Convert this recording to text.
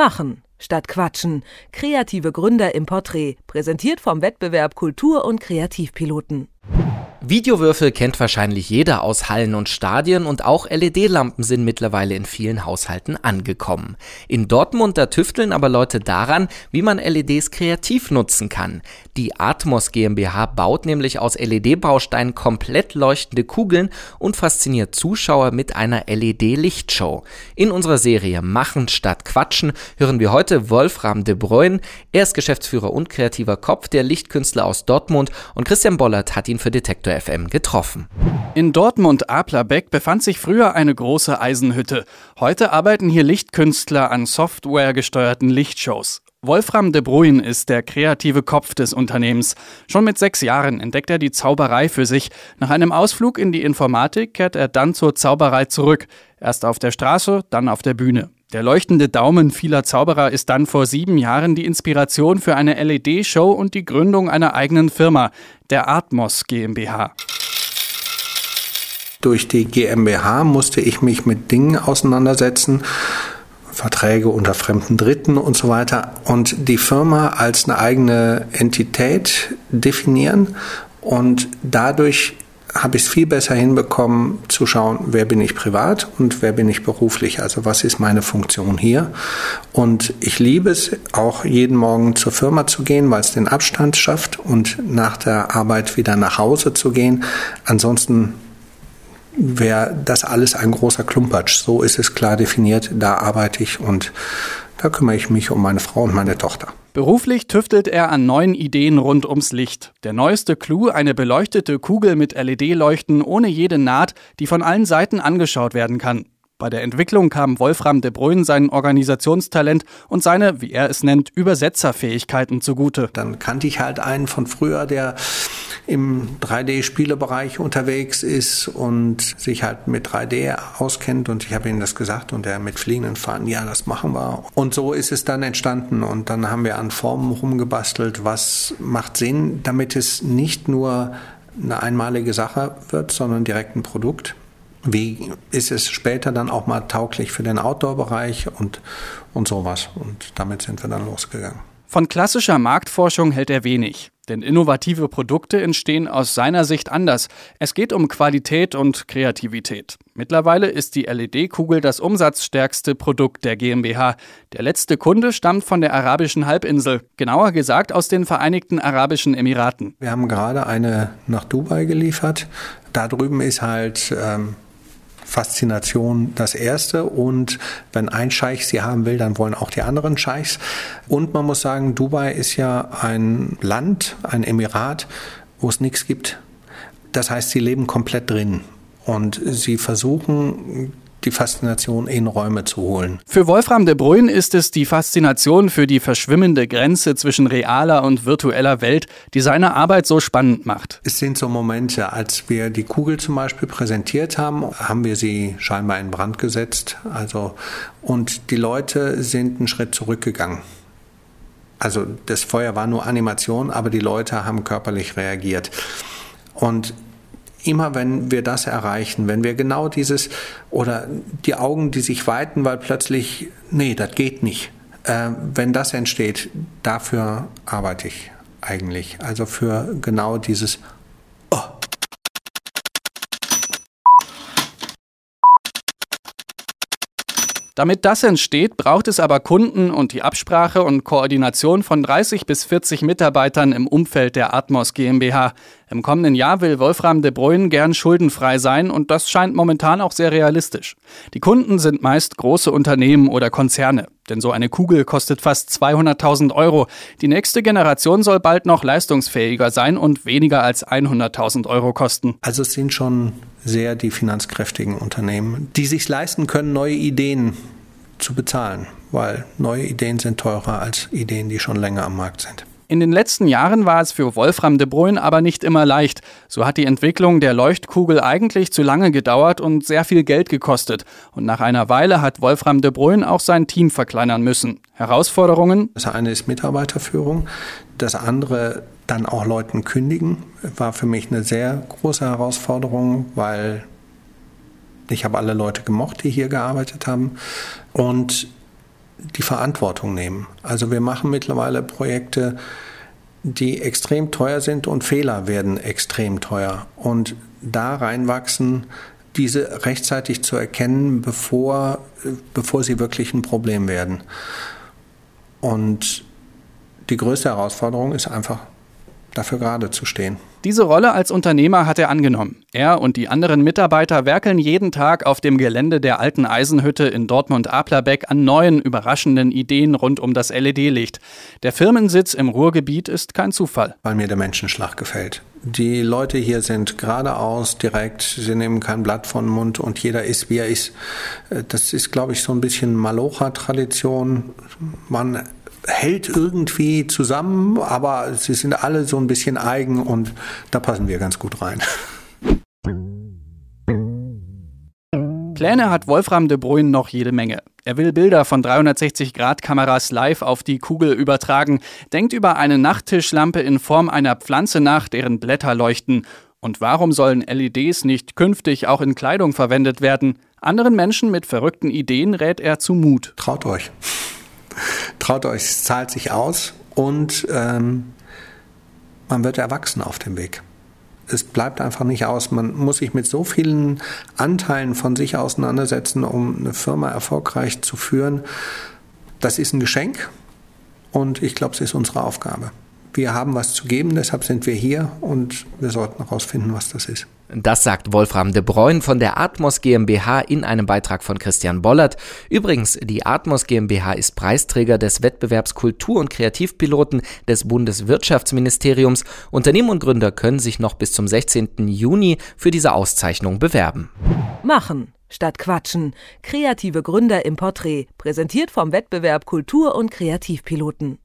Machen statt Quatschen. Kreative Gründer im Porträt. Präsentiert vom Wettbewerb Kultur- und Kreativpiloten. Videowürfel kennt wahrscheinlich jeder aus Hallen und Stadien und auch LED-Lampen sind mittlerweile in vielen Haushalten angekommen. In Dortmund da tüfteln aber Leute daran, wie man LEDs kreativ nutzen kann. Die Atmos GmbH baut nämlich aus LED-Bausteinen komplett leuchtende Kugeln und fasziniert Zuschauer mit einer LED-Lichtshow. In unserer Serie Machen statt Quatschen hören wir heute Wolfram de Bruyne. Er ist Geschäftsführer und kreativer Kopf der Lichtkünstler aus Dortmund und Christian Bollert hat ihn für Detektor Detektor FM getroffen. In Dortmund-Aplerbeck befand sich früher eine große Eisenhütte. Heute arbeiten hier Lichtkünstler an softwaregesteuerten Lichtshows. Wolfram de Bruyn ist der kreative Kopf des Unternehmens. Schon mit sechs Jahren entdeckt er die Zauberei für sich. Nach einem Ausflug in die Informatik kehrt er dann zur Zauberei zurück. Erst auf der Straße, dann auf der Bühne. Der leuchtende Daumen vieler Zauberer ist dann vor sieben Jahren die Inspiration für eine LED-Show und die Gründung einer eigenen Firma, der Atmos GmbH. Durch die GmbH musste ich mich mit Dingen auseinandersetzen, Verträge unter fremden Dritten und so weiter und die Firma als eine eigene Entität definieren und dadurch habe ich es viel besser hinbekommen zu schauen, wer bin ich privat und wer bin ich beruflich. Also was ist meine Funktion hier? Und ich liebe es auch jeden Morgen zur Firma zu gehen, weil es den Abstand schafft und nach der Arbeit wieder nach Hause zu gehen. Ansonsten wäre das alles ein großer Klumpatsch. So ist es klar definiert. Da arbeite ich und da kümmere ich mich um meine Frau und meine Tochter. Beruflich tüftelt er an neuen Ideen rund ums Licht. Der neueste Clou, eine beleuchtete Kugel mit LED-Leuchten ohne jede Naht, die von allen Seiten angeschaut werden kann. Bei der Entwicklung kam Wolfram de Bruyne sein Organisationstalent und seine, wie er es nennt, Übersetzerfähigkeiten zugute. Dann kannte ich halt einen von früher, der im 3D-Spielebereich unterwegs ist und sich halt mit 3D auskennt und ich habe ihm das gesagt und er mit fliegenden Fahnen, ja, das machen wir. Und so ist es dann entstanden und dann haben wir an Formen rumgebastelt, was macht Sinn, damit es nicht nur eine einmalige Sache wird, sondern direkt ein Produkt. Wie ist es später dann auch mal tauglich für den Outdoor-Bereich und, und sowas? Und damit sind wir dann losgegangen. Von klassischer Marktforschung hält er wenig, denn innovative Produkte entstehen aus seiner Sicht anders. Es geht um Qualität und Kreativität. Mittlerweile ist die LED-Kugel das umsatzstärkste Produkt der GmbH. Der letzte Kunde stammt von der arabischen Halbinsel, genauer gesagt aus den Vereinigten Arabischen Emiraten. Wir haben gerade eine nach Dubai geliefert. Da drüben ist halt ähm, Faszination das Erste. Und wenn ein Scheich sie haben will, dann wollen auch die anderen Scheichs. Und man muss sagen, Dubai ist ja ein Land, ein Emirat, wo es nichts gibt. Das heißt, sie leben komplett drin. Und sie versuchen die Faszination in Räume zu holen. Für Wolfram de Bruyne ist es die Faszination für die verschwimmende Grenze zwischen realer und virtueller Welt, die seine Arbeit so spannend macht. Es sind so Momente, als wir die Kugel zum Beispiel präsentiert haben, haben wir sie scheinbar in Brand gesetzt. Also, und die Leute sind einen Schritt zurückgegangen. Also das Feuer war nur Animation, aber die Leute haben körperlich reagiert. Und immer wenn wir das erreichen, wenn wir genau dieses oder die Augen, die sich weiten, weil plötzlich, nee, das geht nicht. Äh, wenn das entsteht, dafür arbeite ich eigentlich. Also für genau dieses Damit das entsteht, braucht es aber Kunden und die Absprache und Koordination von 30 bis 40 Mitarbeitern im Umfeld der Atmos GmbH. Im kommenden Jahr will Wolfram de Bruyne gern schuldenfrei sein und das scheint momentan auch sehr realistisch. Die Kunden sind meist große Unternehmen oder Konzerne, denn so eine Kugel kostet fast 200.000 Euro. Die nächste Generation soll bald noch leistungsfähiger sein und weniger als 100.000 Euro kosten. Also es sind schon sehr die finanzkräftigen Unternehmen, die sich leisten können, neue Ideen zu bezahlen, weil neue Ideen sind teurer als Ideen, die schon länger am Markt sind. In den letzten Jahren war es für Wolfram de Bruyne aber nicht immer leicht. So hat die Entwicklung der Leuchtkugel eigentlich zu lange gedauert und sehr viel Geld gekostet. Und nach einer Weile hat Wolfram de Bruyne auch sein Team verkleinern müssen. Herausforderungen? Das eine ist Mitarbeiterführung. Das andere dann auch Leuten kündigen, war für mich eine sehr große Herausforderung, weil ich habe alle Leute gemocht, die hier gearbeitet haben. Und die Verantwortung nehmen. Also wir machen mittlerweile Projekte, die extrem teuer sind und Fehler werden extrem teuer. Und da reinwachsen, diese rechtzeitig zu erkennen, bevor, bevor sie wirklich ein Problem werden. Und die größte Herausforderung ist einfach, dafür gerade zu stehen. Diese Rolle als Unternehmer hat er angenommen. Er und die anderen Mitarbeiter werkeln jeden Tag auf dem Gelände der alten Eisenhütte in Dortmund-Aplerbeck an neuen, überraschenden Ideen rund um das LED-Licht. Der Firmensitz im Ruhrgebiet ist kein Zufall. Weil mir der Menschenschlag gefällt. Die Leute hier sind geradeaus, direkt, sie nehmen kein Blatt von den Mund und jeder ist, wie er ist. Das ist, glaube ich, so ein bisschen Malocha-Tradition. Man hält irgendwie zusammen, aber sie sind alle so ein bisschen eigen und da passen wir ganz gut rein. Pläne hat Wolfram de Bruyn noch jede Menge. Er will Bilder von 360-Grad-Kameras live auf die Kugel übertragen, denkt über eine Nachttischlampe in Form einer Pflanze nach, deren Blätter leuchten. Und warum sollen LEDs nicht künftig auch in Kleidung verwendet werden? Anderen Menschen mit verrückten Ideen rät er zu Mut. Traut euch. Traut euch, es zahlt sich aus und ähm, man wird erwachsen auf dem Weg. Es bleibt einfach nicht aus. Man muss sich mit so vielen Anteilen von sich auseinandersetzen, um eine Firma erfolgreich zu führen. Das ist ein Geschenk und ich glaube, es ist unsere Aufgabe. Wir haben was zu geben, deshalb sind wir hier und wir sollten herausfinden, was das ist. Das sagt Wolfram de Bruyn von der Atmos GmbH in einem Beitrag von Christian Bollert. Übrigens, die Atmos GmbH ist Preisträger des Wettbewerbs Kultur- und Kreativpiloten des Bundeswirtschaftsministeriums. Unternehmen und Gründer können sich noch bis zum 16. Juni für diese Auszeichnung bewerben. Machen statt Quatschen. Kreative Gründer im Porträt. Präsentiert vom Wettbewerb Kultur- und Kreativpiloten.